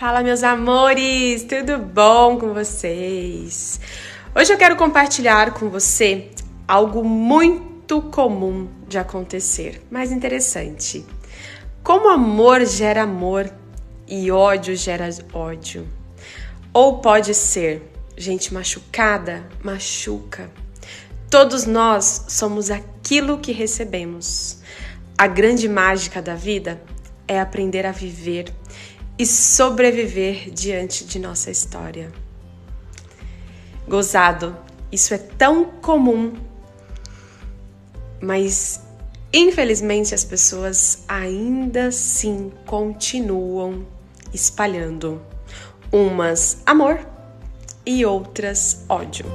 Fala, meus amores, tudo bom com vocês? Hoje eu quero compartilhar com você algo muito comum de acontecer, mas interessante. Como amor gera amor e ódio gera ódio. Ou pode ser gente machucada, machuca. Todos nós somos aquilo que recebemos. A grande mágica da vida é aprender a viver e sobreviver diante de nossa história. Gozado, isso é tão comum, mas infelizmente as pessoas ainda assim continuam espalhando umas amor e outras ódio.